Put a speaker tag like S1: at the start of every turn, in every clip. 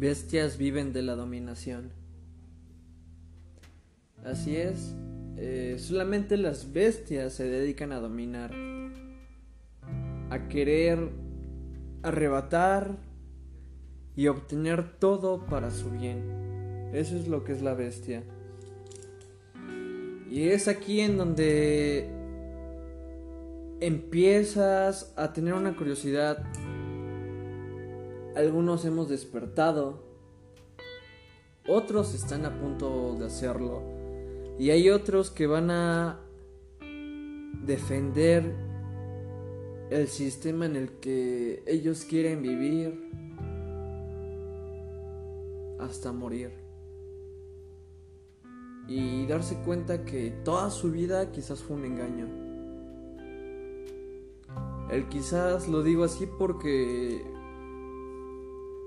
S1: bestias viven de la dominación. Así es, eh, solamente las bestias se dedican a dominar, a querer arrebatar y obtener todo para su bien. Eso es lo que es la bestia. Y es aquí en donde empiezas a tener una curiosidad. Algunos hemos despertado, otros están a punto de hacerlo. Y hay otros que van a defender el sistema en el que ellos quieren vivir hasta morir. Y darse cuenta que toda su vida quizás fue un engaño. El quizás lo digo así porque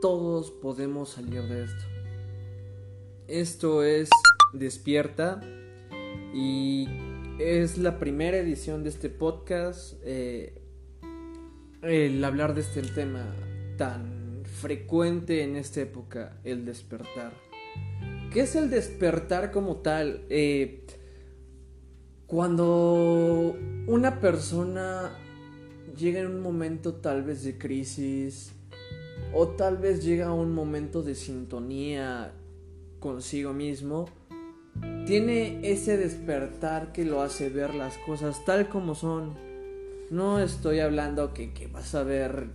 S1: todos podemos salir de esto. Esto es Despierta y es la primera edición de este podcast. Eh, el hablar de este tema tan frecuente en esta época, el despertar. ¿Qué es el despertar como tal? Eh, cuando una persona llega en un momento tal vez de crisis o tal vez llega un momento de sintonía consigo mismo, tiene ese despertar que lo hace ver las cosas tal como son. No estoy hablando que, que vas a ver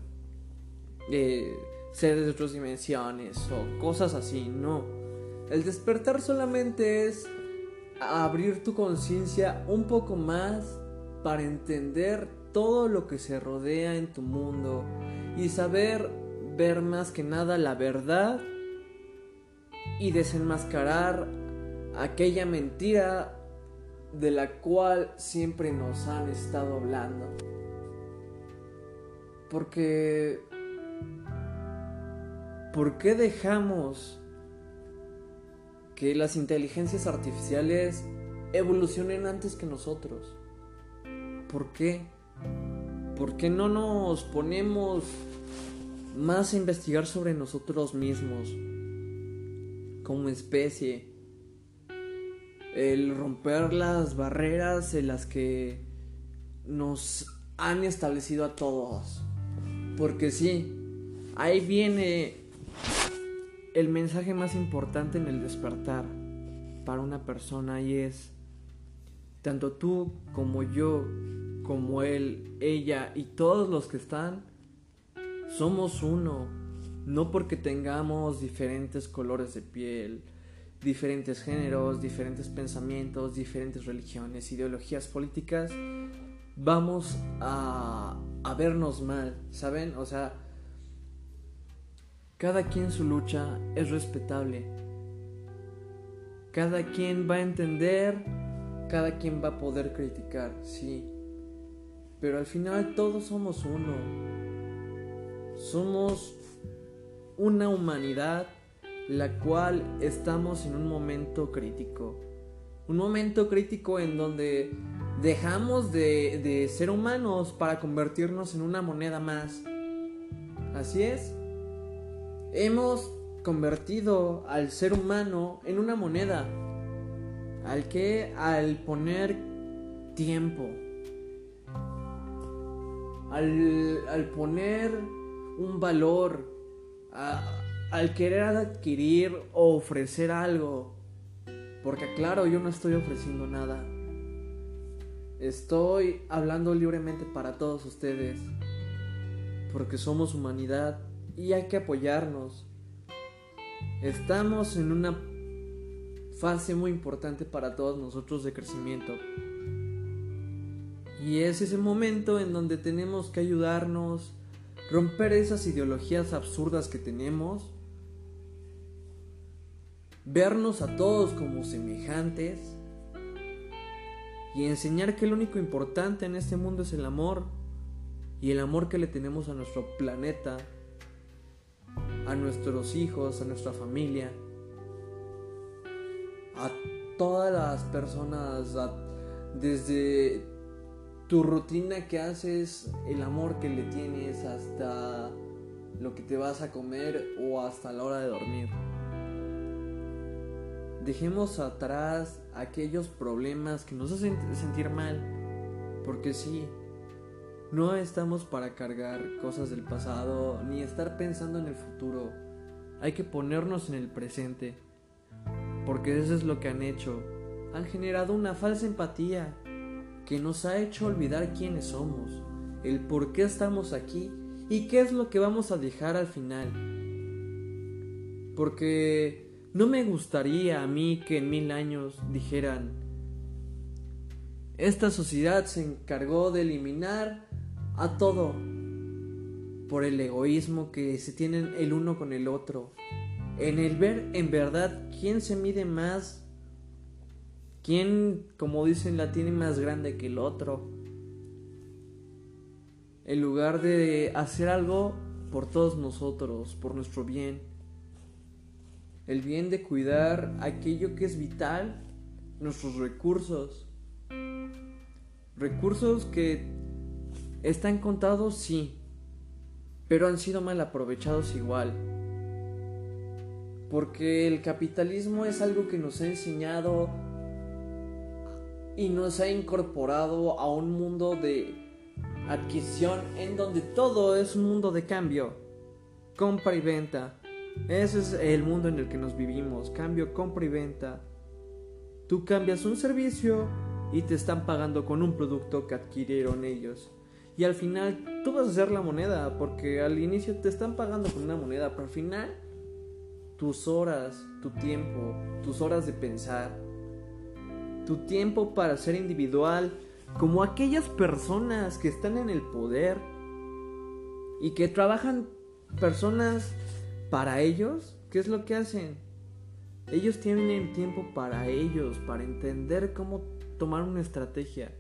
S1: eh, seres de otras dimensiones o cosas así, no. El despertar solamente es abrir tu conciencia un poco más para entender todo lo que se rodea en tu mundo y saber ver más que nada la verdad y desenmascarar aquella mentira de la cual siempre nos han estado hablando. Porque ¿por qué dejamos que las inteligencias artificiales evolucionen antes que nosotros? ¿Por qué? ¿Por qué no nos ponemos más a investigar sobre nosotros mismos como especie? El romper las barreras en las que nos han establecido a todos. Porque sí, ahí viene el mensaje más importante en el despertar para una persona y es, tanto tú como yo, como él, ella y todos los que están, somos uno, no porque tengamos diferentes colores de piel, diferentes géneros, diferentes pensamientos, diferentes religiones, ideologías políticas, vamos a, a vernos mal, ¿saben? O sea, cada quien su lucha es respetable. Cada quien va a entender, cada quien va a poder criticar, sí. Pero al final todos somos uno. Somos una humanidad la cual estamos en un momento crítico. Un momento crítico en donde dejamos de, de ser humanos para convertirnos en una moneda más. Así es. Hemos convertido al ser humano en una moneda, al que al poner tiempo, al, poner un valor, al querer adquirir o ofrecer algo, porque claro, yo no estoy ofreciendo nada. Estoy hablando libremente para todos ustedes, porque somos humanidad y hay que apoyarnos. Estamos en una fase muy importante para todos nosotros de crecimiento. Y es ese momento en donde tenemos que ayudarnos, romper esas ideologías absurdas que tenemos, vernos a todos como semejantes y enseñar que lo único importante en este mundo es el amor y el amor que le tenemos a nuestro planeta a nuestros hijos, a nuestra familia, a todas las personas, desde tu rutina que haces, el amor que le tienes, hasta lo que te vas a comer o hasta la hora de dormir. Dejemos atrás aquellos problemas que nos hacen sentir mal, porque sí, no estamos para cargar cosas del pasado ni estar pensando en el futuro. Hay que ponernos en el presente, porque eso es lo que han hecho. Han generado una falsa empatía que nos ha hecho olvidar quiénes somos, el por qué estamos aquí y qué es lo que vamos a dejar al final. Porque no me gustaría a mí que en mil años dijeran, esta sociedad se encargó de eliminar a todo por el egoísmo que se tienen el uno con el otro, en el ver en verdad quién se mide más, quién, como dicen, la tiene más grande que el otro en lugar de hacer algo por todos nosotros, por nuestro bien. El bien de cuidar aquello que es vital, nuestros recursos. Recursos que están contados, sí, pero han sido mal aprovechados igual. Porque el capitalismo es algo que nos ha enseñado y nos ha incorporado a un mundo de adquisición en donde todo es un mundo de cambio, compra y venta. Ese es el mundo en el que nos vivimos, cambio, compra y venta. Tú cambias un servicio y te están pagando con un producto que adquirieron ellos. Y al final tú vas a hacer la moneda, porque al inicio te están pagando con una moneda, pero al final tus horas, tu tiempo, tus horas de pensar, tu tiempo para ser individual, como aquellas personas que están en el poder y que trabajan personas para ellos, ¿qué es lo que hacen? Ellos tienen tiempo para ellos, para entender cómo tomar una estrategia.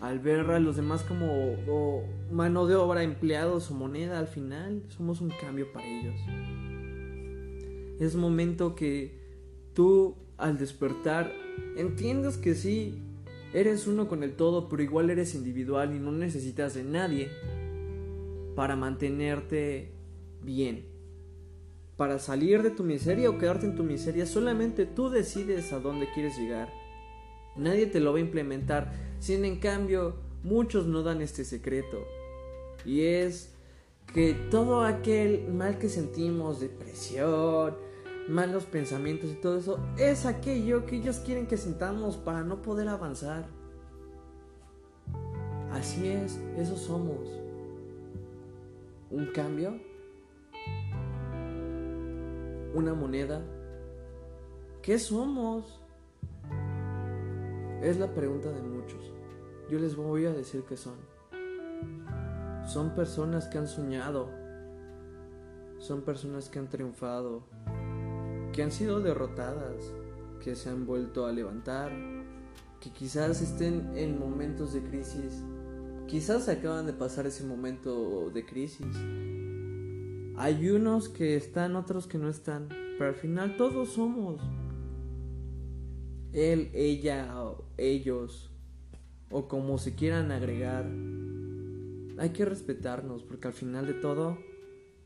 S1: Al ver a los demás como mano de obra, empleados o moneda, al final somos un cambio para ellos. Es momento que tú al despertar entiendas que sí, Eres uno con el todo, pero igual eres individual y no necesitas de nadie para mantenerte bien. Para salir de tu miseria o quedarte en tu miseria, solamente tú decides a dónde quieres llegar. Nadie te lo va a implementar, sin en cambio muchos no dan este secreto. Y es que todo aquel mal que sentimos, depresión, malos pensamientos y todo eso, es aquello que ellos quieren que sintamos para no poder avanzar. Así es, eso somos. ¿Un cambio? ¿Una moneda? ¿Qué somos? Es la pregunta de muchos. Yo les voy a decir que son. Son personas que han soñado. Son personas que han triunfado que han sido derrotadas, que se han vuelto a levantar, que quizás estén en momentos de crisis, quizás acaban de pasar ese momento de crisis. Hay unos que están, otros que no están, pero al final todos somos. Él, ella, ellos, o como se quieran agregar. Hay que respetarnos porque al final de todo,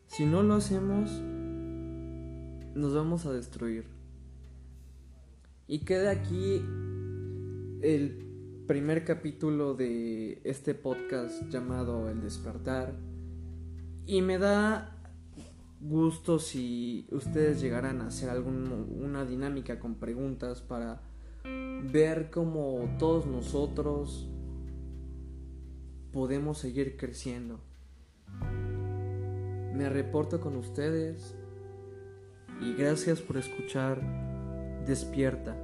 S1: si no lo hacemos, nos vamos a destruir. Y queda aquí el primer capítulo de este podcast llamado El despertar. Y me da gusto si ustedes llegaran a hacer alguna dinámica con preguntas para ver cómo todos nosotros podemos seguir creciendo. Me reporto con ustedes y gracias por escuchar Despierta.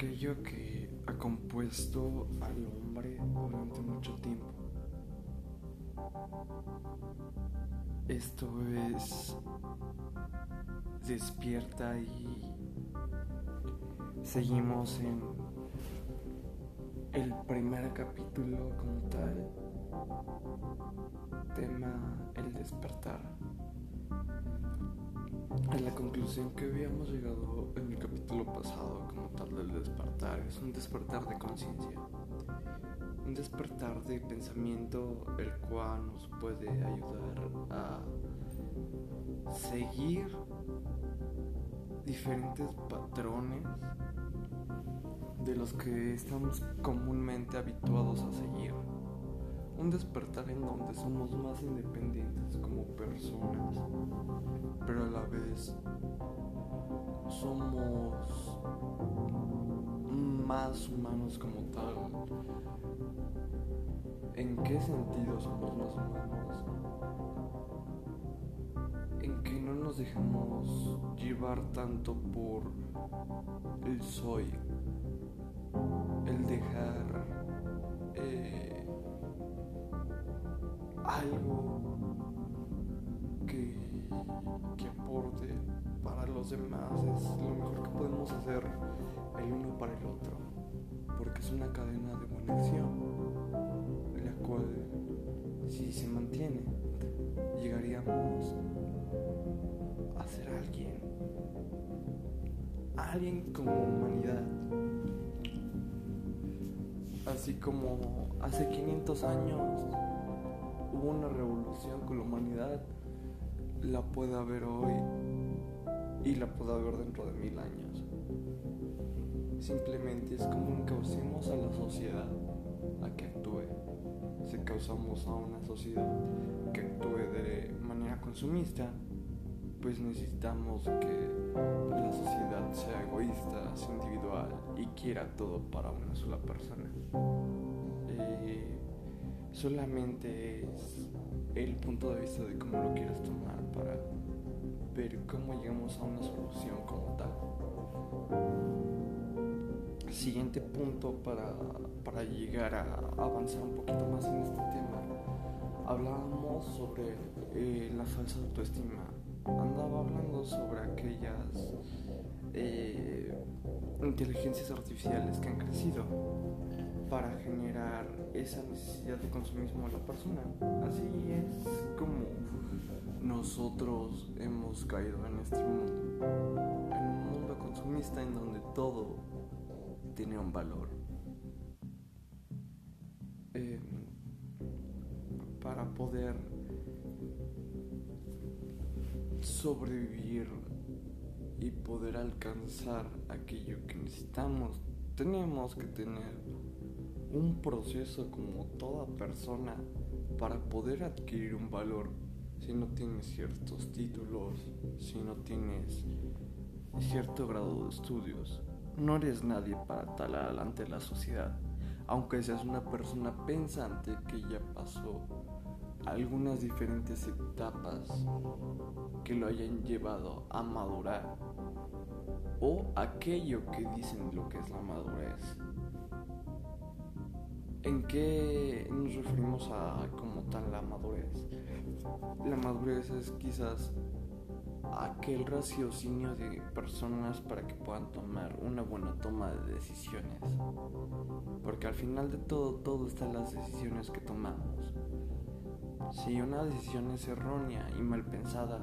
S1: Aquello que a compuesto al hombre durante mucho tiempo. Esto es despierta y seguimos en el primer capítulo como tal. Tema el despertar. A la conclusión que habíamos llegado capítulo pasado como tal del despertar es un despertar de conciencia un despertar de pensamiento el cual nos puede ayudar a seguir diferentes patrones de los que estamos comúnmente habituados a seguir. Un despertar en donde somos más independientes como personas, pero a la vez somos más humanos como tal. ¿En qué sentido somos más humanos? En que no nos dejamos llevar tanto por el soy, el dejar los demás es lo mejor que podemos hacer el uno para el otro, porque es una cadena de buena acción cual, si se mantiene, llegaríamos a ser alguien, alguien como humanidad. Así como hace 500 años hubo una revolución con la humanidad, la puede haber hoy y la puede haber dentro de mil años. Simplemente es como encaucemos a la sociedad a que actúe si causamos a una sociedad que actúe de manera consumista, pues necesitamos que la sociedad sea egoísta, sea individual y quiera todo para una sola persona. Eh, solamente es el punto de vista de cómo lo quieras tomar para ver cómo llegamos a una solución como tal siguiente punto para, para llegar a avanzar un poquito más en este tema, hablábamos sobre eh, la falsa autoestima. Andaba hablando sobre aquellas eh, inteligencias artificiales que han crecido para generar esa necesidad de consumismo de la persona. Así es como nosotros hemos caído en este mundo, en un mundo consumista en donde todo tiene un valor. Em, para poder sobrevivir y poder alcanzar aquello que necesitamos, tenemos que tener un proceso como toda persona para poder adquirir un valor. Si no tienes ciertos títulos, si no tienes cierto grado de estudios, no eres nadie para tal adelante la sociedad, aunque seas una persona pensante que ya pasó algunas diferentes etapas que lo hayan llevado a madurar o aquello que dicen lo que es la madurez. ¿En qué nos referimos a como tal la madurez? La madurez es quizás aquel raciocinio de personas para que puedan tomar una buena toma de decisiones. Porque al final de todo, todo está en las decisiones que tomamos. Si una decisión es errónea y mal pensada,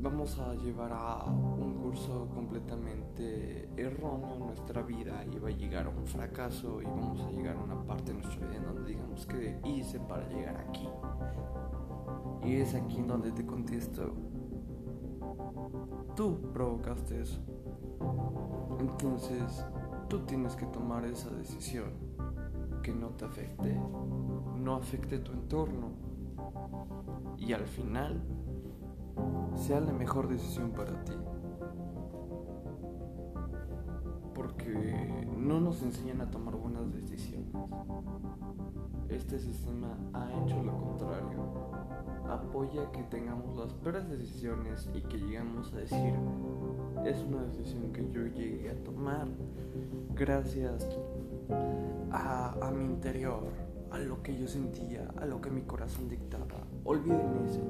S1: vamos a llevar a un curso completamente erróneo en nuestra vida y va a llegar a un fracaso y vamos a llegar a una parte de nuestra vida en donde digamos que hice para llegar aquí. Y es aquí donde te contesto, Tú provocaste eso. Entonces, tú tienes que tomar esa decisión que no te afecte, no afecte tu entorno y al final sea la mejor decisión para ti. Porque no nos enseñan a tomar buenas decisiones. Este sistema ha hecho lo contrario apoya que tengamos las peores decisiones y que llegamos a decir, es una decisión que yo llegué a tomar gracias a, a mi interior, a lo que yo sentía, a lo que mi corazón dictaba. Olviden eso.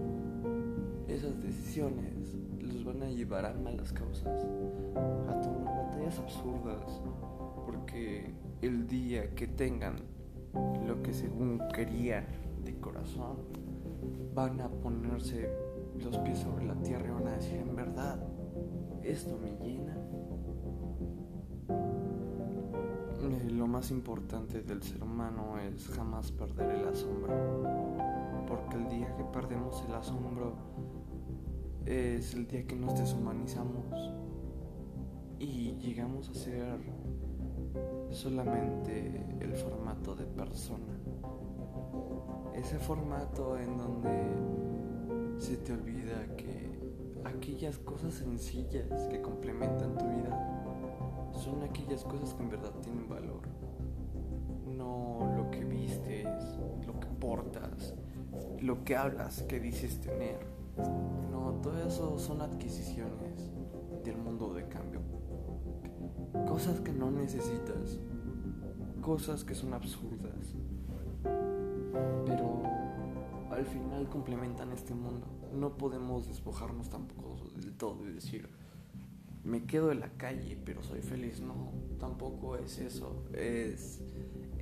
S1: Esas decisiones los van a llevar a malas causas, a tomar absurdas, porque el día que tengan lo que según querían de corazón, van a ponerse los pies sobre la tierra y van a decir en verdad, esto me llena. Eh, lo más importante del ser humano es jamás perder el asombro, porque el día que perdemos el asombro es el día que nos deshumanizamos y llegamos a ser solamente el formato de persona. Ese formato en donde se te olvida que aquellas cosas sencillas que complementan tu vida son aquellas cosas que en verdad tienen valor. No lo que vistes, lo que portas, lo que hablas, que dices tener. No, todo eso son adquisiciones del mundo de cambio. Cosas que no necesitas. Cosas que son absurdas. Pero al final complementan este mundo. No podemos despojarnos tampoco del todo y decir, me quedo en la calle, pero soy feliz. No, tampoco es eso. Es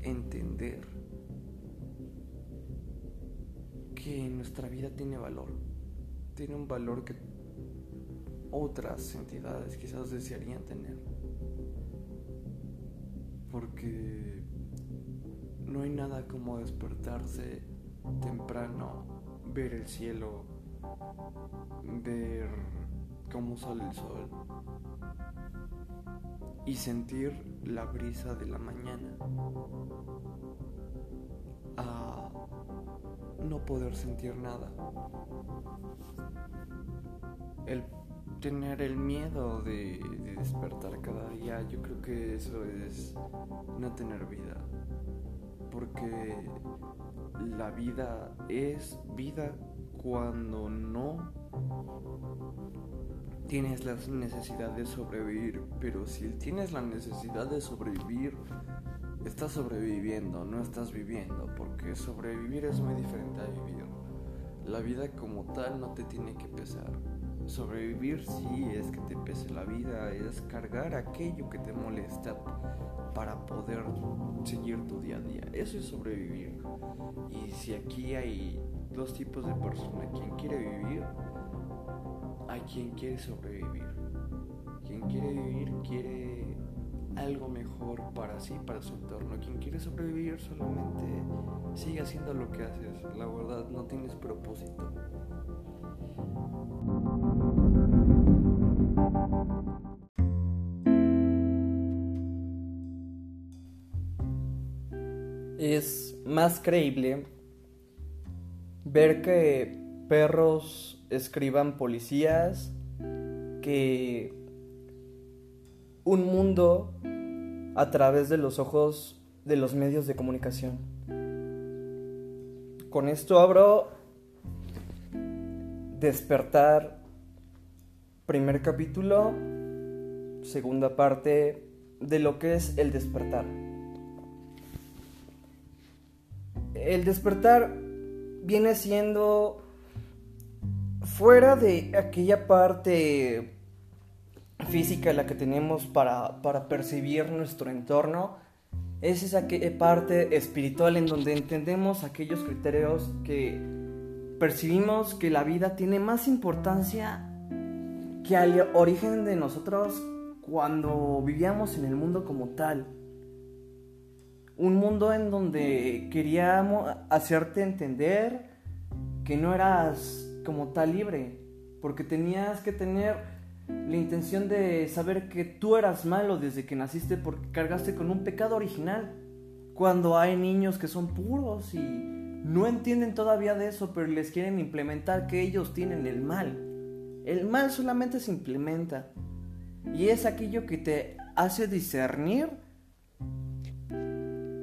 S1: entender que nuestra vida tiene valor. Tiene un valor que otras entidades quizás desearían tener. Porque no hay nada como despertarse temprano, ver el cielo, ver cómo sale el sol y sentir la brisa de la mañana a no poder sentir nada. Tener el miedo de, despertar cada día, yo creo que eso es no tener vida. Porque la vida es vida cuando no tienes la necesidad de sobrevivir, pero si tienes la necesidad de sobrevivir, estás sobreviviendo, no estás viviendo, porque sobrevivir es muy diferente a vivir. La vida como tal no te tiene que pesar. Sobrevivir sí es que te pese la vida, es cargar aquello que te molesta para poder seguir tu día a día. Eso es sobrevivir. Y si aquí hay dos tipos de personas, quien quiere vivir hay quien quiere sobrevivir. Quien quiere vivir quiere algo mejor para sí, para su entorno. Quien quiere sobrevivir solamente sigue haciendo lo que haces. La verdad, no tienes propósito.
S2: Más creíble ver que perros escriban policías que un mundo a través de los ojos de los medios de comunicación. Con esto abro Despertar, primer capítulo, segunda parte de lo que es el despertar. El despertar viene siendo fuera de aquella parte física la que tenemos para, percibir nuestro entorno, es esa parte espiritual en donde entendemos aquellos criterios que percibimos que la vida tiene más importancia que al origen de nosotros cuando vivíamos en el mundo como tal. Un mundo en donde queríamos hacerte entender que no eras como tal libre, porque tenías que tener la intención de saber que tú eras malo desde que naciste porque cargaste con un pecado original. Cuando hay niños que son puros y no entienden todavía de eso, pero les quieren implementar que ellos tienen el mal. El mal solamente se implementa y es aquello que te hace discernir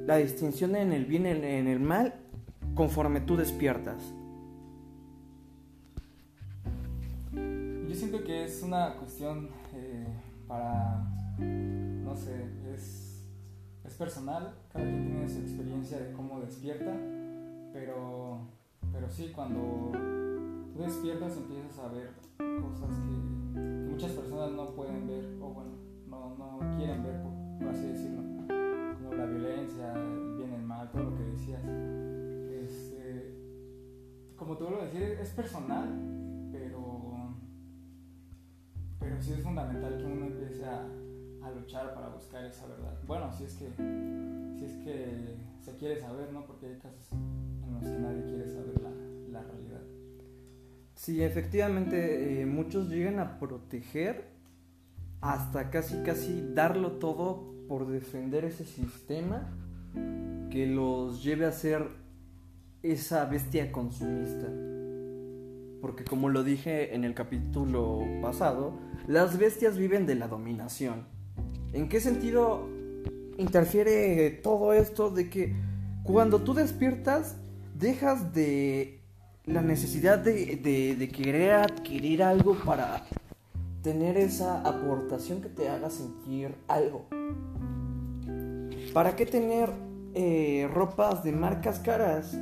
S2: la distinción en el bien y en el mal conforme tú despiertas.
S3: que es una cuestión eh, para, no sé, es, es personal, cada quien tiene su experiencia de cómo despierta, pero, pero sí, cuando tú despiertas empiezas a ver cosas que, muchas personas no pueden ver, o bueno, no, no quieren ver, por, así decirlo, violencia, el bien, el mal, todo lo que decías. Este, como tú lo decías, es personal, pero, pero sí es fundamental que uno empiece a, a luchar para buscar esa verdad. Bueno, si es que, si es que se quiere saber, ¿no? Porque hay casos en los que nadie quiere saber la, la realidad.
S1: Sí, efectivamente, eh, muchos llegan a proteger hasta casi casi darlo todo por defender ese sistema que los lleve a ser esa bestia consumista. Porque como lo dije en el capítulo pasado, las bestias viven de la dominación. ¿En qué sentido interfiere todo esto de que cuando tú despiertas dejas de la necesidad de, querer adquirir algo para tener esa aportación que te haga sentir algo. ¿Para qué tener eh, ropas de marcas caras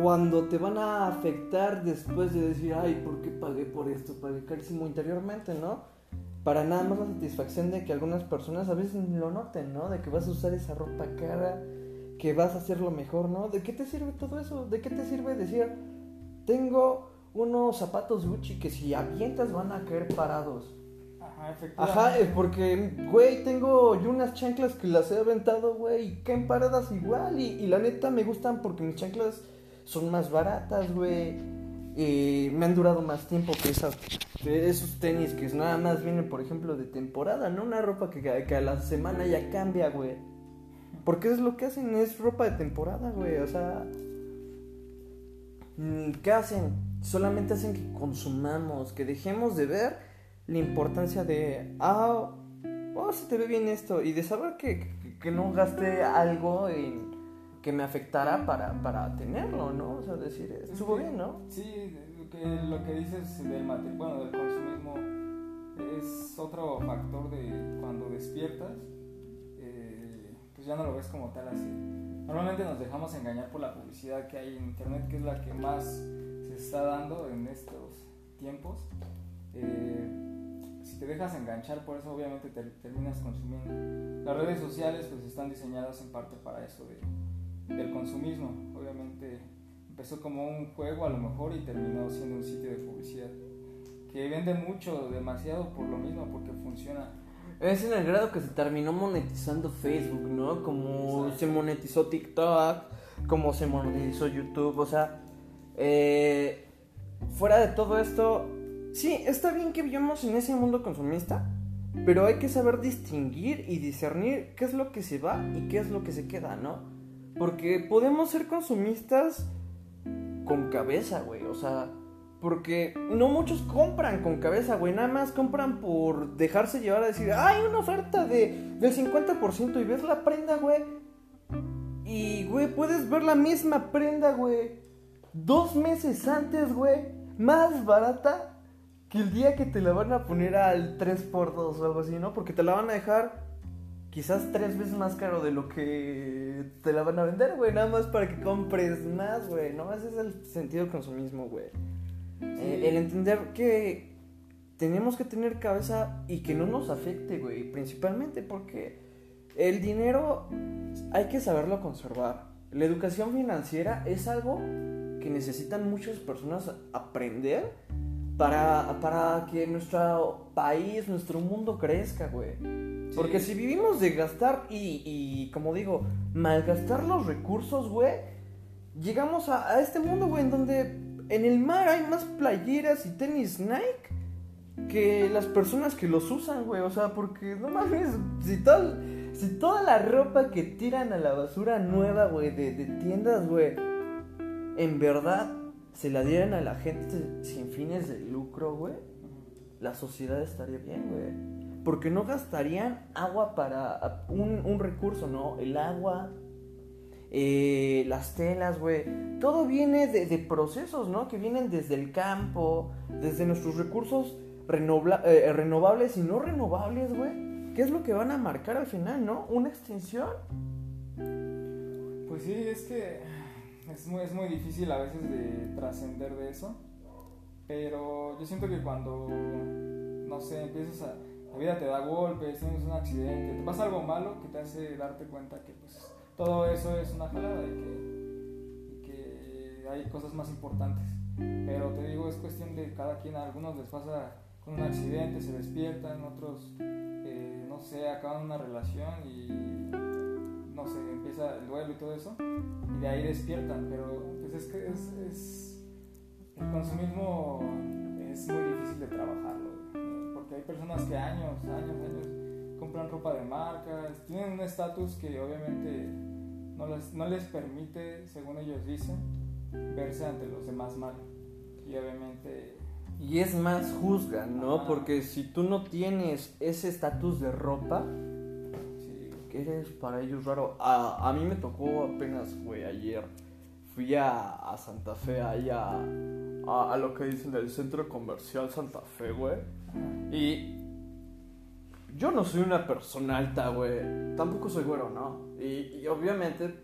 S1: cuando te van a afectar después de decir, ay, ¿por qué pagué por esto? Pagué carísimo interiormente, ¿no? Para nada más la satisfacción de que algunas personas a veces lo noten, ¿no? De que vas a usar esa ropa cara que vas a hacer lo mejor, ¿no? ¿De qué te sirve todo eso? ¿De qué te sirve decir, tengo unos zapatos Gucci que si avientas van a caer parados?
S3: Ajá,
S1: es porque, güey, tengo yo unas chanclas que las he aventado, güey, y caen paradas igual. Y, y, la neta me gustan porque mis chanclas son más baratas, güey. Y me han durado más tiempo que, esas, esos tenis que nada más vienen, por ejemplo, de temporada, no una ropa que, que a la semana ya cambia, güey. Porque es lo que hacen, es ropa de temporada, güey. O sea, mm, ¿qué hacen? Solamente hacen que consumamos, que dejemos de ver la importancia de, ah, oh, se te ve bien esto. Y de saber que, que, no gaste algo en que me afectara para, para tenerlo, ¿no? O sea, decir, estuvo bien, ¿no?
S3: Sí, lo que, lo que dices del, bueno, del consumismo es otro factor de cuando despiertas pues ya no lo ves como tal así. Normalmente nos dejamos engañar por la publicidad que hay en internet, que es la que más se está dando en estos tiempos. Eh, te dejas enganchar por eso, obviamente te terminas consumiendo. Las redes sociales pues están diseñadas en parte para eso de, del consumismo. Obviamente empezó como un juego a lo mejor y terminó siendo un sitio de publicidad que vende mucho, demasiado por lo mismo, porque funciona
S1: es en el grado que se terminó monetizando Facebook, ¿no? Como se monetizó TikTok, como se monetizó YouTube, o sea, eh, fuera de todo esto, sí, está bien que vivamos en ese mundo consumista, pero hay que saber distinguir y discernir qué es lo que se va y qué es lo que se queda, ¿no? Porque podemos ser consumistas con cabeza, güey, o sea, porque no muchos compran con cabeza, güey. Nada más compran por dejarse llevar a decir, hay una oferta de, del 50% y ves la prenda, güey. Y, güey, puedes ver la misma prenda, güey. Dos meses antes, güey. Más barata que el día que te la van a poner al 3x2 o algo así, ¿no? Porque te la van a dejar quizás tres veces más caro de lo que te la van a vender, güey. Nada más para que compres más, güey. No, ese es el sentido del consumismo, güey. Eh, el entender que tenemos que tener cabeza y que no nos afecte, güey. Principalmente porque el dinero hay que saberlo conservar. La educación financiera es algo que necesitan muchas personas aprender para, para que nuestro país, nuestro mundo crezca, güey. Porque si vivimos de gastar y, y, como digo, malgastar los recursos, güey, llegamos a, a este mundo, güey, en donde en el mar hay más playeras y tenis Nike que las personas que los usan, güey. O sea, porque no mames, si, si toda la ropa que tiran a la basura nueva, güey, de, de tiendas, güey, en verdad se la dieran a la gente sin fines de lucro, güey, la sociedad estaría bien, güey. Porque no gastarían agua para un, un recurso, ¿no? El agua, eh, las telas, güey. Todo viene de, procesos, ¿no? Que vienen desde el campo, desde nuestros recursos renobla- eh, renovables y no renovables, güey. ¿Qué es lo que van a marcar al final, no? ¿Una extinción?
S3: Pues sí, es que es muy, es muy difícil a veces de trascender de eso. Pero yo siento que cuando, no sé, empiezas a... La vida te da golpes, tienes un accidente, te pasa algo malo que te hace darte cuenta que pues todo eso es una jalada y que, hay cosas más importantes. Pero te digo, es cuestión de cada quien. A algunos les pasa con un accidente, se despiertan, otros, eh, no sé, acaban una relación y, sé, empieza el duelo y todo eso. Y de ahí despiertan. Pero pues es que es, es- el consumismo es muy difícil de trabajarlo. eh, Porque hay personas que años, años, años compran ropa de marcas, tienen un estatus que obviamente no les, no les permite, según ellos dicen, verse ante los demás mal. Y obviamente,
S1: Y es más juzgan, ¿no? Porque si tú no tienes ese estatus de ropa, eres para ellos raro. A, a mí me tocó apenas, güey, ayer. Fui a, a Santa Fe, ahí a, a, a lo que dicen del centro comercial Santa Fe, güey. Y yo no soy una persona alta, güey. Tampoco soy güero, ¿no? Y, y obviamente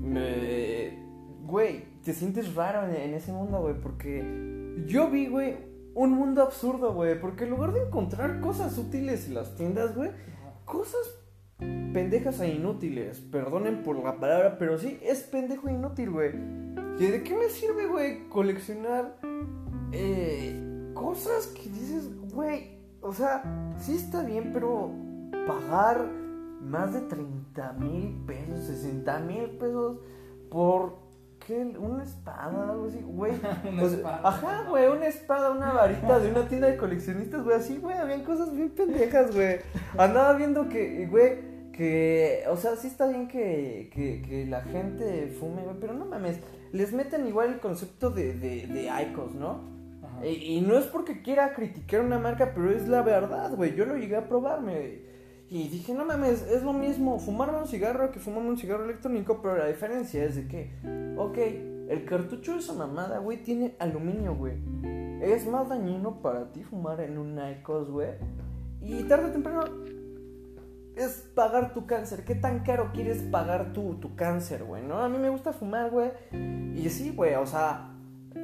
S1: me... Güey, te sientes raro en, en ese mundo, güey, porque yo vi, güey, un mundo absurdo, güey, porque en lugar de encontrar cosas útiles en las tiendas, güey, cosas pendejas e inútiles. Perdonen por la palabra, pero sí, es pendejo e inútil, güey. ¿Y de qué me sirve, güey, coleccionar eh, cosas que dices, güey? O sea, sí está bien, pero pagar más de 30 mil pesos, 60 mil pesos por... ¿Qué? ¿Una espada? Algo así, güey.
S3: Una
S1: Pues,
S3: espada.
S1: Ajá, güey, una espada, una varita de una tienda de coleccionistas, güey, así, güey, habían cosas bien pendejas, güey. Andaba viendo que, güey, que, o sea, sí está bien que, que, que la gente fume, pero no mames, les meten igual el concepto de, de, de Icos, ¿no?
S3: Ajá.
S1: Y, y no es porque quiera criticar una marca, pero es la verdad, güey, yo lo llegué a probarme. Y dije, no mames, es lo mismo fumar un cigarro que fumar un cigarro electrónico, pero la diferencia es de que, ok, el cartucho de esa mamada, güey, tiene aluminio, güey. Es más dañino para ti fumar en un Icos, güey. Y tarde o temprano es pagar tu cáncer. ¿Qué tan caro quieres pagar tu, tu cáncer, güey? ¿No? A mí me gusta fumar, güey. Y sí, güey, o sea,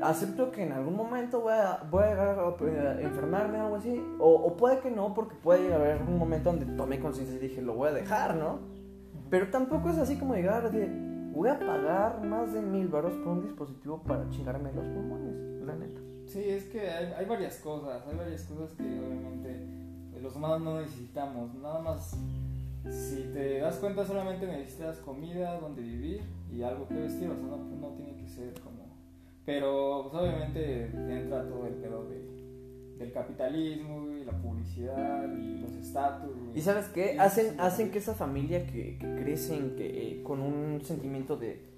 S1: acepto que en algún momento voy a, voy a llegar a, eh, enfermarme o algo así. O, o puede que no, porque puede llegar a haber un momento donde tomé conciencia y dije, lo voy a dejar, ¿no? Pero tampoco es así como llegar de, voy a pagar más de mil baros por un dispositivo para chingarme los pulmones, la neta.
S3: Sí, es que hay, hay varias cosas, hay varias cosas que obviamente los humanos no necesitamos. Nada más, si te das cuenta, solamente necesitas comida, donde vivir y algo que vestir. O sea, no, no tiene que ser como. Pero pues, obviamente entra todo el pedo de, del capitalismo y la publicidad y los estatus.
S1: ¿Y sabes qué? Hacen, hacen que esa familia que, que crecen que, eh, con un sentimiento de...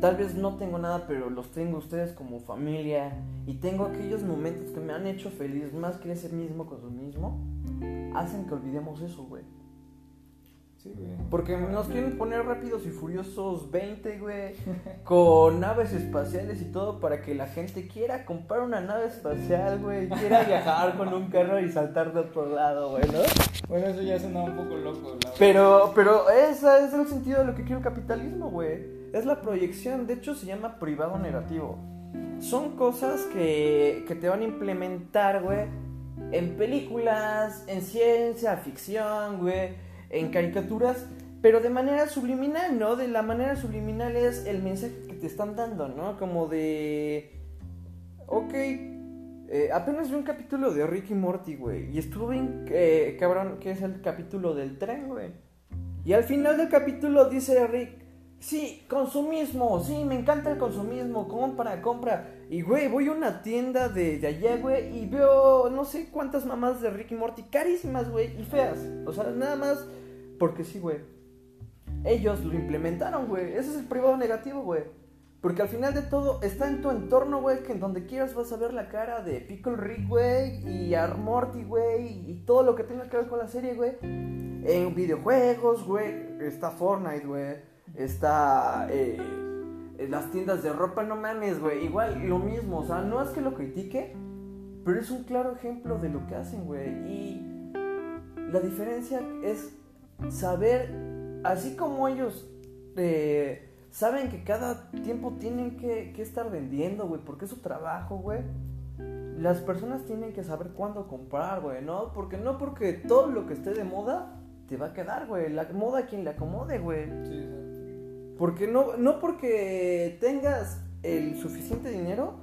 S1: Tal vez no tengo nada, pero los tengo ustedes como familia. Y tengo aquellos momentos que me han hecho feliz, más que ese mismo consumismo. Hacen que olvidemos eso, güey.
S3: Sí, güey.
S1: Porque nos quieren poner rápidos y furiosos 20, güey. Con naves espaciales y todo para que la gente quiera comprar una nave espacial, güey. Quiera viajar con un carro y saltar de otro lado, güey, ¿no?
S3: Bueno, eso ya suena un poco loco, la.
S1: Pero, pero ese es el sentido de lo que quiere el capitalismo, güey. Es la proyección, de hecho se llama privado negativo. Son cosas que, que te van a implementar, güey, en películas, en ciencia ficción, güey, en caricaturas, pero de manera subliminal, ¿no? De la manera subliminal es el mensaje que te están dando, ¿no? Como de... Ok, eh, apenas vi un capítulo de Ricky Morty, güey. Y estuvo bien, eh, cabrón, que es el capítulo del tren, güey. Y al final del capítulo dice Rick, sí, consumismo, sí, me encanta el consumismo, compra, compra. Y, güey, voy a una tienda de, de allá, güey, y veo no sé cuántas mamás de Ricky Morty, carísimas, güey, y feas. O sea, nada más porque sí, güey. Ellos lo implementaron, güey. Ese es el privado negativo, güey. Porque al final de todo está en tu entorno, güey, que en donde quieras vas a ver la cara de Pickle Rick, güey, y Armorty, güey, y todo lo que tenga que ver con la serie, güey. En videojuegos, güey, está Fortnite, güey, está eh, las tiendas de ropa, no mames, güey, igual lo mismo, o sea, no es que lo critique, Pero es un claro ejemplo de lo que hacen, güey. Y la diferencia es saber, así como ellos eh, saben que cada tiempo tienen que, que estar vendiendo, güey, porque es su trabajo, güey. Las personas tienen que saber cuándo comprar, güey, ¿no? Porque no porque todo lo que esté de moda te va a quedar, güey. La moda quien le acomode, güey.
S3: Sí, exacto.
S1: Porque no, no porque tengas el suficiente dinero,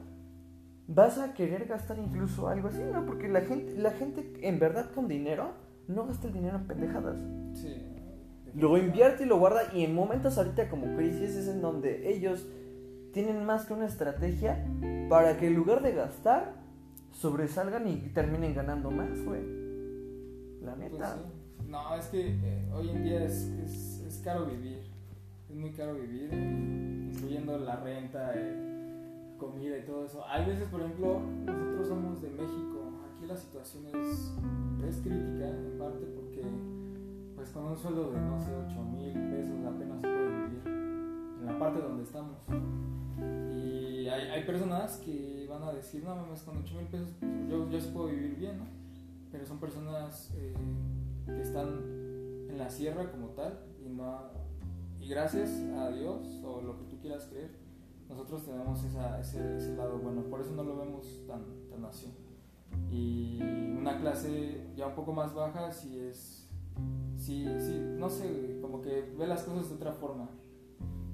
S1: vas a querer gastar incluso algo así, ¿no? Porque la gente, la gente en verdad con dinero no gasta el dinero en pendejadas.
S3: Sí.
S1: Lo invierte y lo guarda y en momentos ahorita como crisis es en donde ellos tienen más que una estrategia para que en lugar de gastar, sobresalgan y terminen ganando más, güey. La
S3: Pues
S1: neta.
S3: sí. No, es que eh, hoy en día es, es, es caro vivir. Muy caro vivir, incluyendo la renta, eh, comida y todo eso. Hay veces, por ejemplo, nosotros somos de México. Aquí la situación es, es crítica, en parte porque, pues, con un sueldo de, no sé, 8 mil pesos apenas se puede vivir. En la parte donde estamos. Y hay, hay personas que van a decir, no mames, con 8 mil pesos yo, yo sí puedo vivir bien, ¿no? Pero son personas eh, que están en la sierra como tal y no gracias a Dios o lo que tú quieras creer, nosotros tenemos esa, ese, ese lado bueno, por eso no lo vemos tan, tan así. Y una clase ya un poco más baja sí es, sí, sí, no sé, como que ve las cosas de otra forma.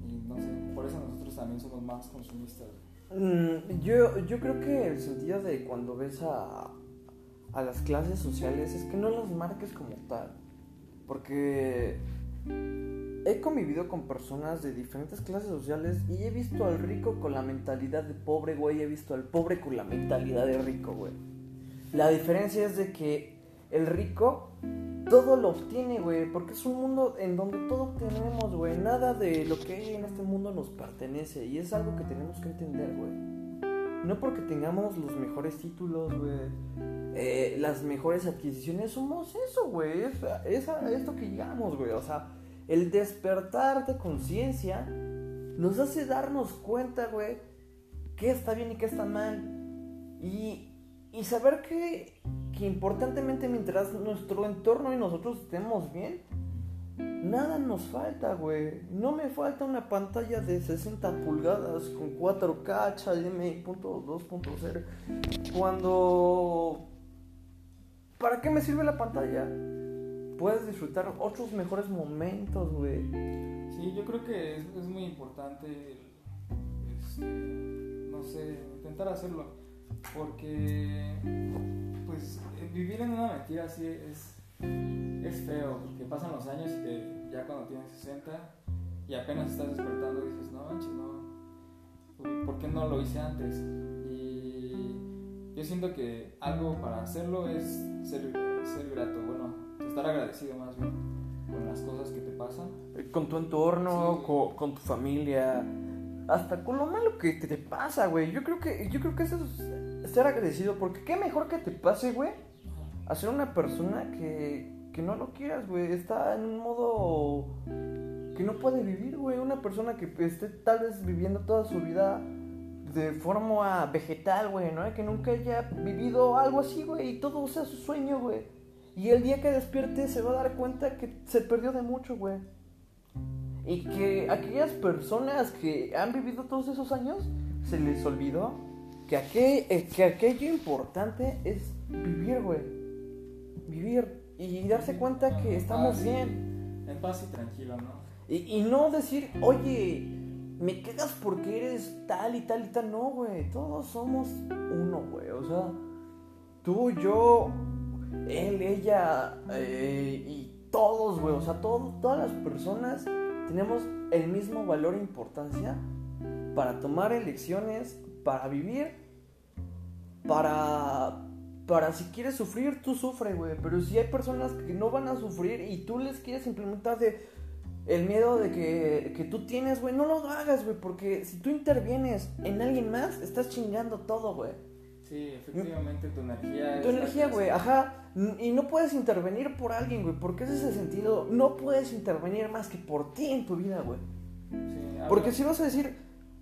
S3: Y no sé, por eso nosotros también somos más consumistas.
S1: Mm, yo, yo creo que el sentido de cuando ves a, a las clases sociales es que no las marques como tal. Porque he convivido con personas de diferentes clases sociales y he visto al rico con la mentalidad de pobre, güey. He visto al pobre con la mentalidad de rico, güey. La diferencia es de que el rico todo lo obtiene, güey. Porque es un mundo en donde todo obtenemos, güey. Nada de lo que hay en este mundo nos pertenece. Y es algo que tenemos que entender, güey. No porque tengamos los mejores títulos, güey. eh, las mejores adquisiciones. Somos eso, güey. Es, es esto que llegamos, güey. O sea, el despertar de conciencia nos hace darnos cuenta, güey, qué está bien y qué está mal. Y, y saber que, que importantemente mientras nuestro entorno y nosotros estemos bien, nada nos falta, güey. No me falta una pantalla de 60 pulgadas con 4K HDMI.2.0 cuando... ¿Para qué me sirve la pantalla? Puedes disfrutar otros mejores momentos, güey.
S3: Sí, yo creo que es, muy importante, este, no sé, intentar hacerlo, porque pues eh, vivir en una mentira así es, es feo, porque pasan los años y te- ya cuando tienes 60 y apenas estás despertando dices, no manches, no, ¿por qué no lo hice antes? Y yo siento que algo para hacerlo es ser, ser grato, estar agradecido más bien con las cosas que te pasan.
S1: Con tu entorno,
S3: Sí.
S1: con, tu familia, hasta con lo malo que te, te pasa, güey. Yo creo que yo creo que eso es ser agradecido, porque qué mejor que te pase, güey, a ser una persona que, que no lo quieras, güey. Está en un modo que no puede vivir, güey. Una persona que esté tal vez viviendo toda su vida de forma vegetal, güey, ¿no? Que nunca haya vivido algo así, güey, y todo sea su sueño, güey. Y el día que despierte se va a dar cuenta que se perdió de mucho, güey. Y que aquellas personas que han vivido todos esos años, se les olvidó que, aquel, eh, que aquello importante es vivir, güey. Vivir y darse cuenta que estamos bien.
S3: En paz y tranquilo, ¿no?
S1: Y, y no decir, oye, me quedas porque eres tal y tal y tal. No, güey, todos somos uno, güey. O sea, tú, yo, él, ella eh, y todos, güey. O sea, todas las personas tenemos el mismo valor e importancia para tomar elecciones, para vivir, para... Para si quieres sufrir, tú sufre, güey. Pero si hay personas que no van a sufrir y tú les quieres implementar de el miedo de que, que tú tienes, güey, no lo hagas, güey. Porque si tú intervienes en alguien más, estás chingando todo, güey.
S3: Sí, efectivamente tu energía
S1: Tu
S3: es la
S1: energía, güey, ajá. Y no puedes intervenir por alguien, güey. Porque es ese sentido. No puedes intervenir más que por ti en tu vida, güey.
S3: Sí,
S1: Porque si vas a decir,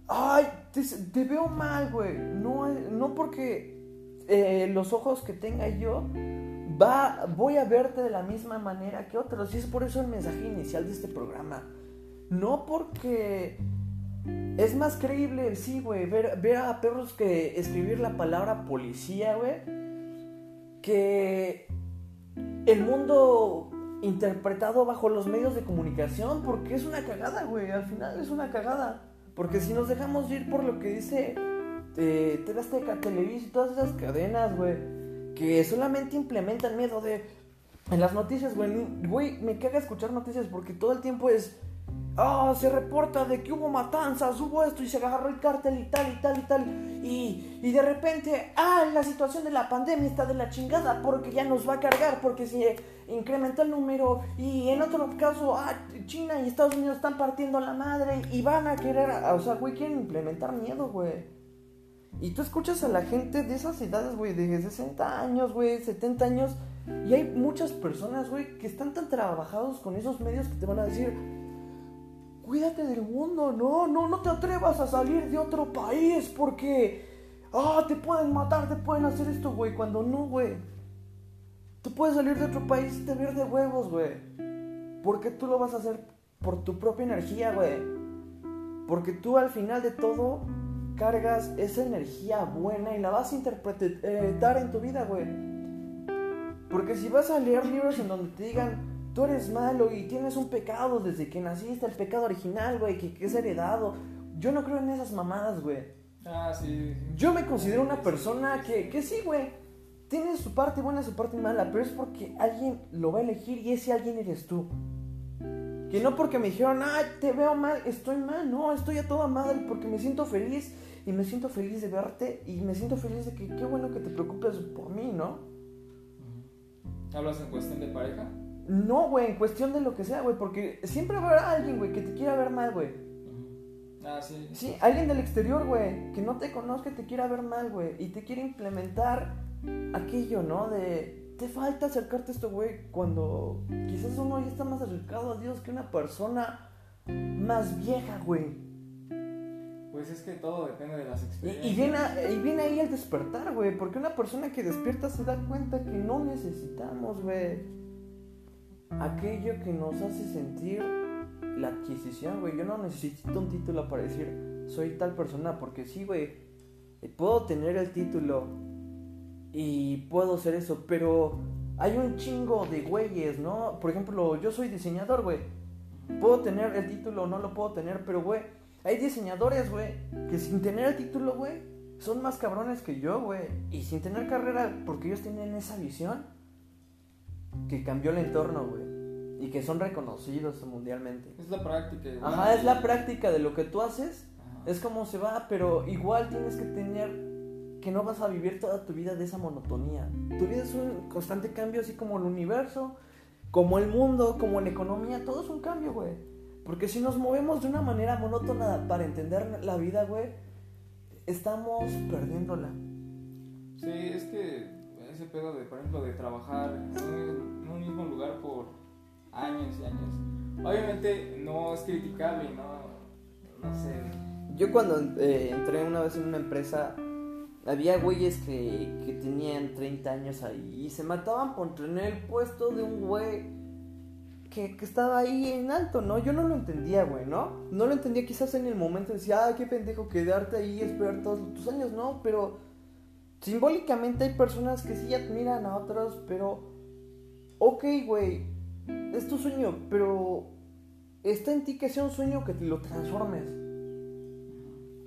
S1: ay, te, te veo mal, güey. No, no porque eh, los ojos que tenga yo, va, voy a verte de la misma manera que otros. Y es por eso el mensaje inicial de este programa. No porque es más creíble, sí, güey, ver, ver a perros que escribir la palabra policía, güey, que el mundo interpretado bajo los medios de comunicación, porque es una cagada, güey, al final es una cagada. Porque si nos dejamos ir por lo que dice eh, Televisa y todas esas cadenas, güey, que solamente implementan miedo de... En las noticias, güey, güey, me caga escuchar noticias porque todo el tiempo es Ah, se reporta de que hubo matanzas, hubo esto y se agarró el cártel y tal y tal y tal. Y, y de repente, ah, la situación de la pandemia está de la chingada porque ya nos va a cargar, porque se incrementa el número. Y en otro caso, ah, China y Estados Unidos están partiendo la madre y van a querer, o sea, güey, quieren implementar miedo, güey. Y tú escuchas a la gente de esas edades, güey, de 60 años, güey, 70 años. Y hay muchas personas, güey, que están tan trabajados con esos medios que te van a decir, cuídate del mundo, no, no, no te atrevas a salir de otro país porque, ah, te pueden matar, te pueden hacer esto, güey, cuando no, güey. Tú puedes salir de otro país y te ver de huevos, güey. Porque tú lo vas a hacer por tu propia energía, güey. Porque tú al final de todo cargas esa energía buena y la vas a interpretar en tu vida, güey. Porque si vas a leer libros en donde te digan, tú eres malo y tienes un pecado desde que naciste, el pecado original, güey, que, es heredado. Yo no creo en esas mamadas, güey.
S3: Ah, sí.
S1: Yo me considero una persona que, que sí, güey. Tiene su parte buena su parte mala, pero es porque alguien lo va a elegir y ese alguien eres tú. Que no porque me dijeron, ay, te veo mal, estoy mal, no, estoy a toda madre porque me siento feliz y me siento feliz de verte y me siento feliz de que qué bueno que te preocupes por mí, ¿no?
S3: ¿Hablas en cuestión de pareja?
S1: No, güey, en cuestión de lo que sea, güey, porque siempre va a haber alguien, güey, que te quiera ver mal, güey.
S3: Ah, sí.
S1: Sí, alguien del exterior, güey, que no te conozca y te quiera ver mal, güey, y te quiere implementar aquello, ¿no? De, te falta acercarte a esto, güey, cuando quizás uno ya está más acercado a Dios que una persona más vieja, güey.
S3: Pues es que todo depende de las experiencias.
S1: Y, viene, y viene ahí el despertar, güey, porque una persona que despierta se da cuenta que no necesitamos, güey aquello que nos hace sentir la adquisición, güey. Yo no necesito un título para decir soy tal persona, porque sí, güey, puedo tener el título y puedo ser eso, pero hay un chingo de güeyes, ¿no? Por ejemplo, yo soy diseñador, güey. Puedo tener el título, no lo puedo tener, pero, güey, hay diseñadores, güey, que sin tener el título, güey, son más cabrones que yo, güey. Y sin tener carrera, porque ellos tienen esa visión que cambió el entorno, güey. Y que son reconocidos mundialmente.
S3: Es la práctica.
S1: Ajá, es la práctica de lo que tú haces. Es como se va, pero igual tienes que tener que no vas a vivir toda tu vida de esa monotonía. Tu vida es un constante cambio, así como el universo, como el mundo, como la economía, todo es un cambio, güey. Porque si nos movemos de una manera monótona para entender la vida, güey, estamos perdiéndola.
S3: Sí, es que ese pedo de, por ejemplo, de trabajar en un mismo lugar por años y años. Obviamente no es criticable, no, no sé.
S1: Yo cuando eh, entré una vez en una empresa, había güeyes que, que tenían 30 años ahí y se mataban por tener el puesto de un güey que, que, estaba ahí en alto, ¿no? Yo no lo entendía, güey, ¿no? No lo entendía quizás en el momento, decía, ah, qué pendejo quedarte ahí esperar todos tus años, ¿no? Pero Simbólicamente hay personas que sí admiran a otros, pero... Ok, güey, es tu sueño, pero está en ti que sea un sueño que te lo transformes.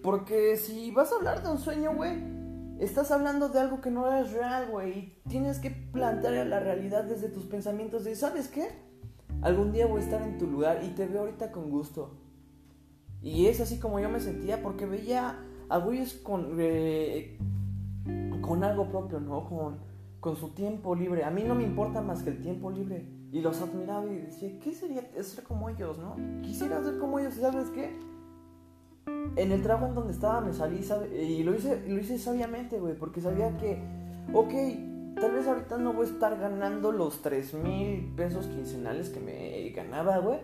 S1: Porque si vas a hablar de un sueño, güey, estás hablando de algo que no es real, güey. Y tienes que plantear la realidad desde tus pensamientos de, ¿sabes qué? Algún día voy a estar en tu lugar y te veo ahorita con gusto. Y es así como yo me sentía porque veía a güeyes con, eh, con algo propio, ¿no? Con, con su tiempo libre. A mí no me importa más que el tiempo libre. Y los admiraba y decía, ¿qué sería ser como ellos, no? Quisiera ser como ellos, ¿sabes qué? En el trabajo en donde estaba me salí y lo hice, lo hice sabiamente, güey, porque sabía que, ok, tal vez ahorita no voy a estar ganando los 3 mil pesos quincenales que me ganaba, güey.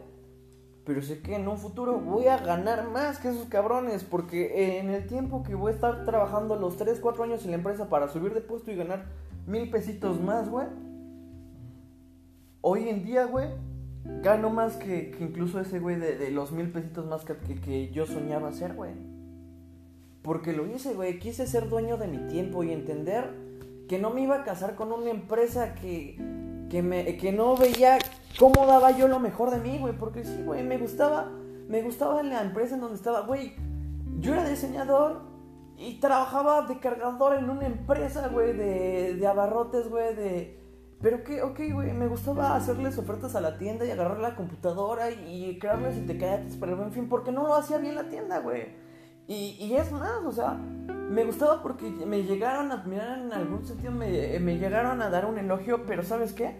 S1: Pero sé que en un futuro voy a ganar más que esos cabrones, porque en el tiempo que voy a estar trabajando los 3, 4 años en la empresa para subir de puesto y ganar mil pesitos más, güey, hoy en día, güey, gano más que, incluso ese güey de, los mil pesitos más que, yo soñaba hacer, güey. Porque lo hice, güey, quise ser dueño de mi tiempo y entender que no me iba a casar con una empresa que, que, me, que no veía cómo daba yo lo mejor de mí, güey. Porque sí, güey, me gustaba, me gustaba la empresa en donde estaba, güey. Yo era diseñador y trabajaba de cargador en una empresa, güey, de, de abarrotes, güey, de... Pero que, ok, güey, me gustaba hacerles ofertas a la tienda y agarrar la computadora y, crearles y te caes para el buen fin, porque no lo hacía bien la tienda, güey. Y, y es más, o sea, me gustaba porque me llegaron a admirar en algún sentido, me, me llegaron a dar un elogio, pero ¿sabes qué?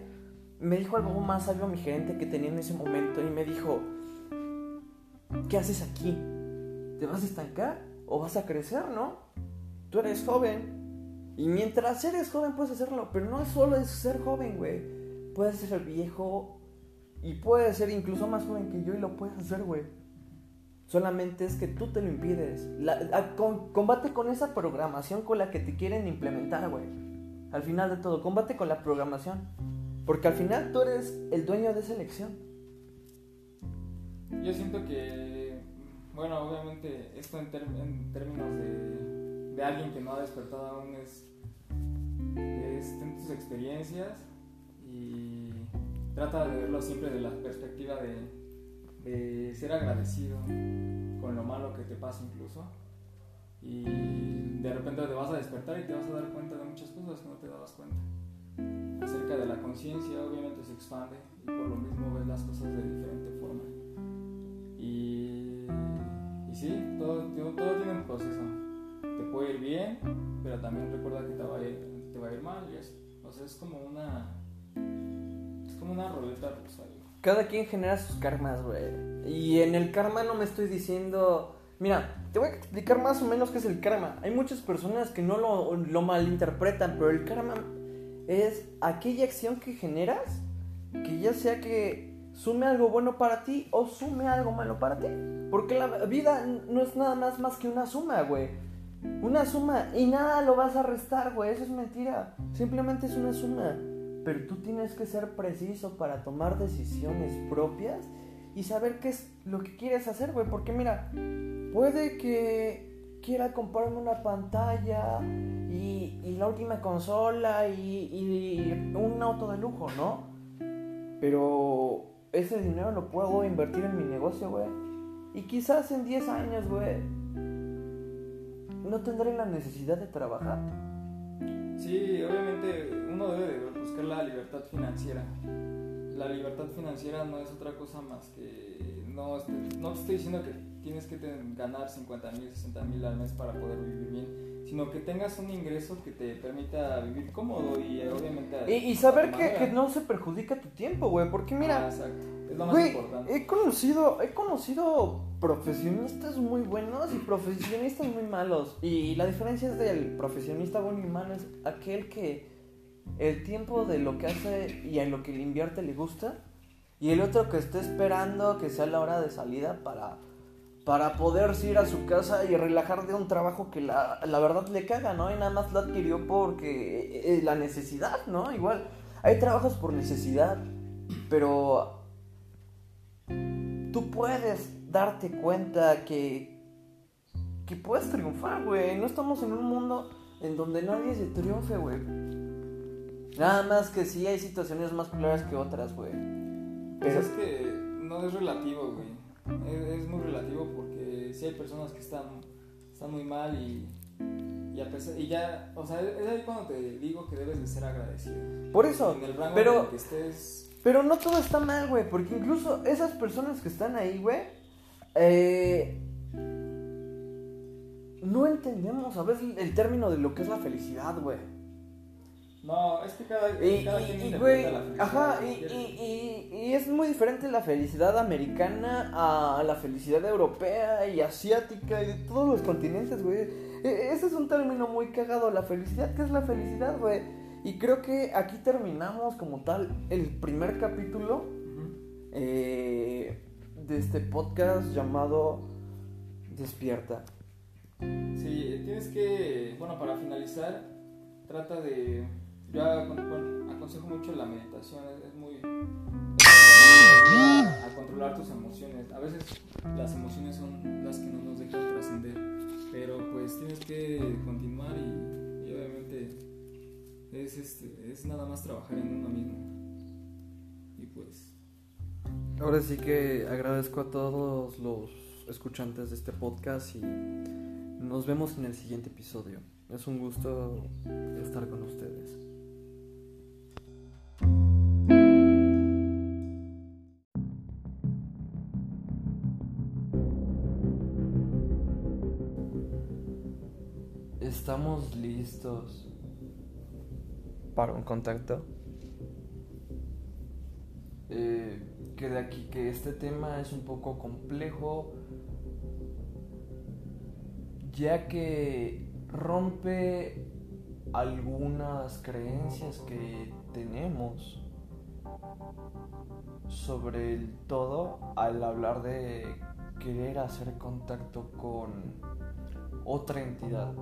S1: Me dijo algo más sabio mi gerente que tenía en ese momento y me dijo, ¿qué haces aquí? ¿Te vas a estancar o vas a crecer, no? Tú eres joven y mientras eres joven puedes hacerlo, pero no es solo es ser joven, güey. Puedes ser viejo y puedes ser incluso más joven que yo y lo puedes hacer, güey. Solamente es que tú te lo impides. La- a- con- combate con esa programación con la que te quieren implementar, güey. Al final de todo, combate con la programación. Porque al final tú eres el dueño de esa elección.
S3: Yo siento que, bueno, obviamente esto en, en términos de, alguien que no ha despertado aún es, es ten tus experiencias y trata de verlo siempre de la perspectiva de, de ser agradecido con lo malo que te pasa incluso. Y de repente te vas a despertar y te vas a dar cuenta de muchas cosas que no te dabas cuenta. Acerca de la conciencia, obviamente se expande y por lo mismo ves las cosas de diferente forma. Y, y sí, todo, todo, tiene un proceso. Te puede ir bien, pero también recuerda que te va a ir, te va a ir mal. Y es, o sea, es como una. Es como una ruleta rusa.
S1: Cada quien genera sus karmas, güey. Y en el karma no me estoy diciendo. Mira, te voy a explicar más o menos qué es el karma. Hay muchas personas que no lo, lo malinterpretan, pero el karma es aquella acción que generas que ya sea que sume algo bueno para ti o sume algo malo para ti. Porque la vida no es nada más más que una suma, güey. Una suma y nada lo vas a restar, güey. Eso es mentira. Simplemente es una suma. Pero tú tienes que ser preciso para tomar decisiones propias y saber qué es lo que quieres hacer, güey. Porque mira, puede que quiera comprarme una pantalla y, la última consola y, y un auto de lujo, ¿no? Pero ese dinero lo puedo invertir en mi negocio, güey. Y quizás en 10 años, güey, no tendré la necesidad de trabajar.
S3: Sí, obviamente uno debe de buscar la libertad financiera. La libertad financiera no es otra cosa más que... No, este- no te estoy diciendo que tienes que ganar 50 mil, 60 mil al mes para poder vivir bien, sino que tengas un ingreso que te permita vivir cómodo y eh, obviamente...
S1: Y, saber que, que no se perjudica tu tiempo, güey. Porque mira,
S3: Ah, exacto. Es lo más
S1: Güey,
S3: importante.
S1: he conocido, he conocido profesionistas muy buenos y profesionistas muy malos. Y la diferencia es del profesionista bueno y malo es aquel que el tiempo de lo que hace y en lo que le invierte le gusta. Y el otro que está esperando que sea la hora de salida para, para poder ir a su casa y relajar de un trabajo que la, la verdad le caga, ¿no? Y nada más lo adquirió porque eh, la necesidad, ¿no? Igual, hay trabajos por necesidad, pero tú puedes darte cuenta que, que puedes triunfar, güey. No estamos en un mundo en donde nadie se triunfe, güey. Nada más que sí hay situaciones más claras que otras, güey.
S3: Pues
S1: Pero
S3: es que no es relativo, güey. Es, es muy relativo porque sí hay personas que están, están muy mal y, y a pesar, y ya, o sea, es ahí cuando te digo que debes de ser agradecido.
S1: por eso,
S3: En el rango
S1: pero-
S3: en el que estés,
S1: pero no todo está mal, güey. Porque incluso esas personas que están ahí, güey, eh, no entendemos a veces el término de lo que es la felicidad, güey.
S3: No, es que cada,
S1: Y,
S3: cada
S1: y-
S3: quien
S1: y, güey,
S3: la felicidad
S1: ajá, y, y- y- y es muy diferente la felicidad americana a la felicidad europea y asiática y de todos los continentes, güey. E- Ese es un término muy cagado, la felicidad, ¿qué es la felicidad, güey? Y creo que aquí terminamos como tal el primer capítulo eh, de este podcast llamado Despierta.
S3: Sí, tienes que, bueno, para finalizar, trata de, yo aconsejo mucho la meditación, es, muy, a, controlar tus emociones. A veces las emociones son las que no nos dejan trascender, pero pues tienes que continuar y, y obviamente es, este, es nada más trabajar en uno mismo. Y pues,
S1: Ahora sí que agradezco a todos los escuchantes de este podcast y nos vemos en el siguiente episodio. Es un gusto estar con ustedes. Estamos listos para un contacto. Eh, que de aquí que este tema es un poco complejo ya que rompe algunas creencias que tenemos sobre el todo al hablar de querer hacer contacto con otra entidad.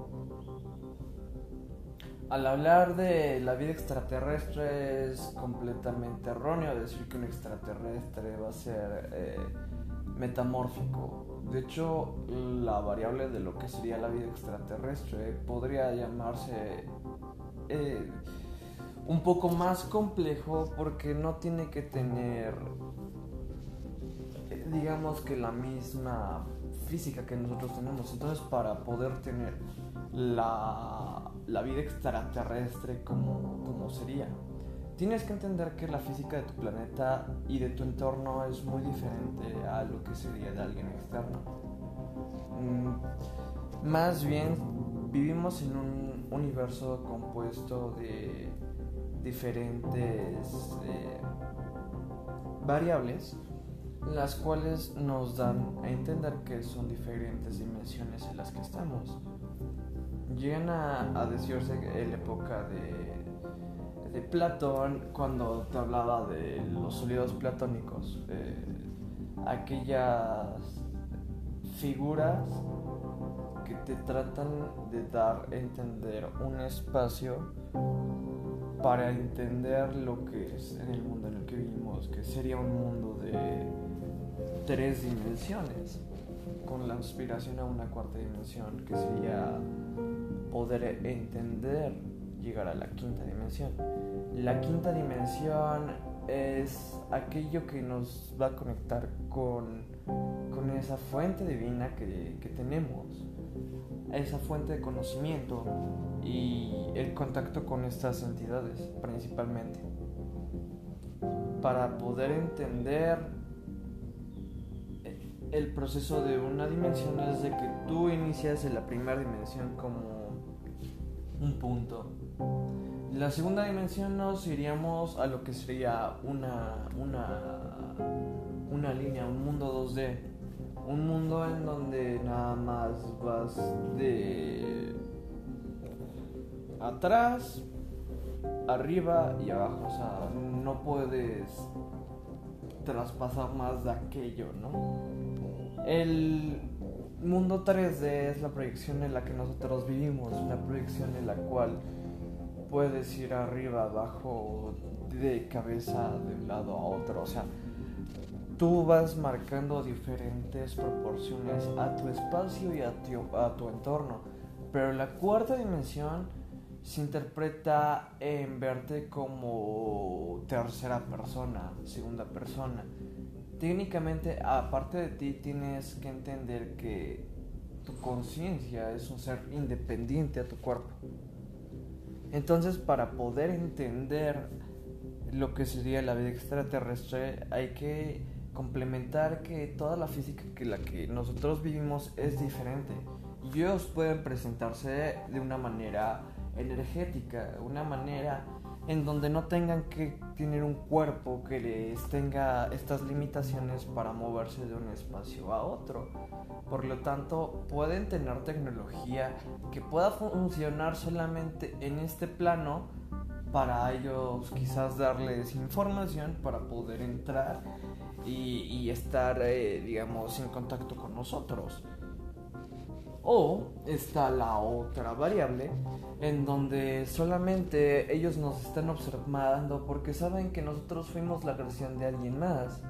S1: Al hablar de la vida extraterrestre es completamente erróneo decir que un extraterrestre va a ser eh, metamórfico. De hecho, la variable de lo que sería la vida extraterrestre podría llamarse eh, un poco más complejo porque no tiene que tener, eh, digamos que la misma física que nosotros tenemos. Entonces, para poder tener la, la vida extraterrestre como, como sería, tienes que entender que la física de tu planeta y de tu entorno es muy diferente a lo que sería de alguien externo. Mm, más bien, vivimos en un universo compuesto de diferentes eh, variables las cuales nos dan a entender que son diferentes dimensiones en las que estamos. Llegan a, decirse en la época de, de Platón, cuando te hablaba de los sólidos platónicos, eh, aquellas figuras que te tratan de dar a entender un espacio para entender lo que es en el mundo en el que vivimos, que sería un mundo de tres dimensiones, con la aspiración a una cuarta dimensión, que sería poder entender llegar a la quinta dimensión. La quinta dimensión es aquello que nos va a conectar con, con esa fuente divina que, que tenemos, esa fuente de conocimiento y el contacto con estas entidades principalmente, para poder entender el proceso de una dimensión es de que tú inicias en la primera dimensión como un punto. La segunda dimensión nos iríamos a lo que sería una, una, una línea, un mundo 2D. Un mundo en donde nada más vas de atrás, arriba y abajo. O sea, no puedes traspasar más de aquello, ¿no? El mundo 3D es la proyección en la que nosotros vivimos, una proyección en la cual puedes ir arriba, abajo, de cabeza de un lado a otro, o sea, tú vas marcando diferentes proporciones a tu espacio y a tu, a tu entorno, pero la cuarta dimensión se interpreta en verte como tercera persona, segunda persona técnicamente, aparte de ti, tienes que entender que tu conciencia es un ser independiente a tu cuerpo. Entonces, para poder entender lo que sería la vida extraterrestre, hay que complementar que toda la física que la que nosotros vivimos es diferente. Y ellos pueden presentarse de una manera energética, una manera en donde no tengan que tener un cuerpo que les tenga estas limitaciones para moverse de un espacio a otro. Por lo tanto, pueden tener tecnología que pueda funcionar solamente en este plano para ellos quizás darles información para poder entrar y, estar, eh, digamos, en contacto con nosotros. O está la otra variable en donde solamente ellos nos están observando porque saben que nosotros fuimos la creación de alguien más.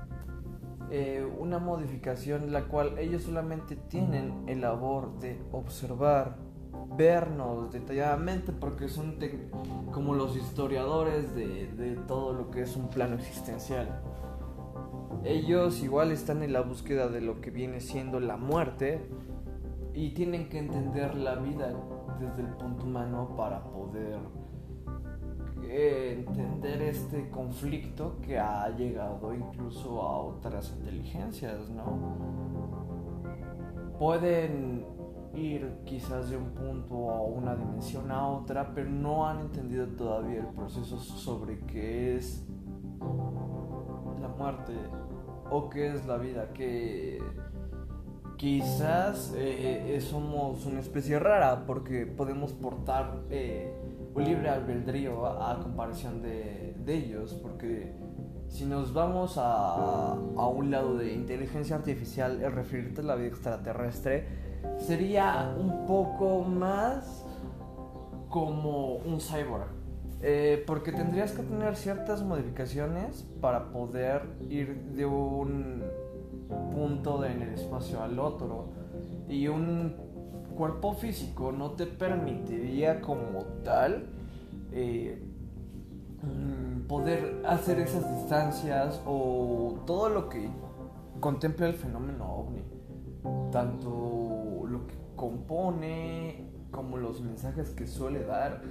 S1: Eh, una modificación la cual ellos solamente tienen el labor de observar, vernos detalladamente porque son como los historiadores de, de todo lo que es un plano existencial. Ellos igual están en la búsqueda de lo que viene siendo la muerte y tienen que entender la vida desde el punto humano para poder eh, entender este conflicto que ha llegado incluso a otras inteligencias, ¿no? Pueden ir quizás de un punto a una dimensión a otra, pero no han entendido todavía el proceso sobre qué es la muerte o qué es la vida, que quizás eh, eh, somos una especie rara porque podemos portar eh, un libre albedrío a, comparación de, ellos, porque si nos vamos a, a, un lado de inteligencia artificial, el referirte a la vida extraterrestre sería un poco más como un cyborg. porque tendrías que tener ciertas modificaciones para poder ir de un punto en el espacio al otro. Y un cuerpo físico no te permitiría como tal eh, mm, poder hacer esas distancias o todo lo que contempla el fenómeno ovni. Tanto lo que compone como los mensajes que suele dar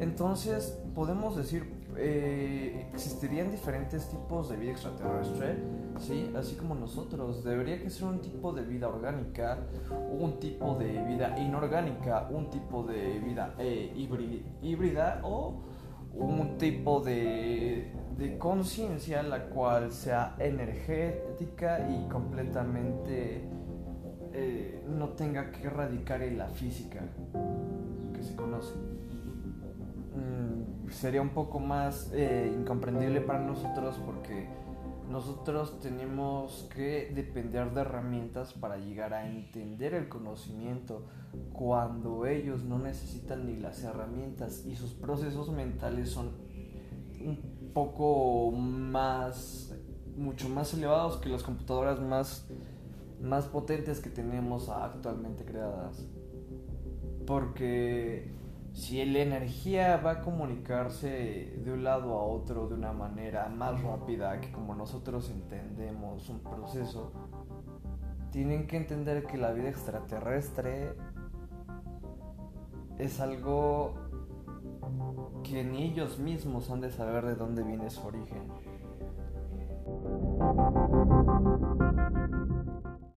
S1: entonces podemos decir eh, existirían diferentes tipos de vida extraterrestre, ¿sí? Así como nosotros. Debería que ser un tipo de vida orgánica, un tipo de vida inorgánica, un tipo de vida eh, híbrida o un tipo de, de conciencia la cual sea energética y completamente eh, no tenga que radicar en la física que se conoce. Mm, sería un poco más eh, incomprendible para nosotros porque nosotros tenemos que depender de herramientas para llegar a entender el conocimiento cuando ellos no necesitan ni las herramientas y sus procesos mentales son un poco más mucho más elevados que las computadoras más más potentes que tenemos actualmente creadas porque si la energía va a comunicarse de un lado a otro de una manera más rápida que como nosotros entendemos un proceso, tienen que entender que la vida extraterrestre es algo que ni ellos mismos han de saber de dónde viene su origen.